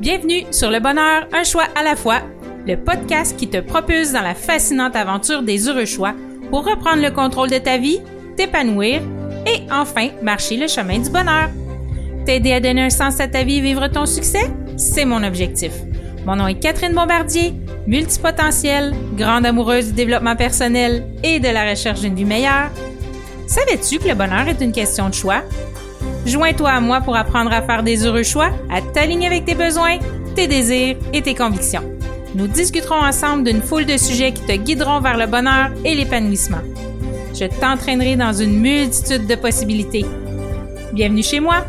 Bienvenue sur Le Bonheur, un choix à la fois, le podcast qui te propulse dans la fascinante aventure des heureux choix pour reprendre le contrôle de ta vie, t'épanouir et enfin marcher le chemin du bonheur. T'aider à donner un sens à ta vie et vivre ton succès, c'est mon objectif. Mon nom est Catherine Bombardier, multipotentielle, grande amoureuse du développement personnel et de la recherche d'une vie meilleure. Savais-tu que le bonheur est une question de choix? Joins-toi à moi pour apprendre à faire des heureux choix, à t'aligner avec tes besoins, tes désirs et tes convictions. Nous discuterons ensemble d'une foule de sujets qui te guideront vers le bonheur et l'épanouissement. Je t'entraînerai dans une multitude de possibilités. Bienvenue chez moi!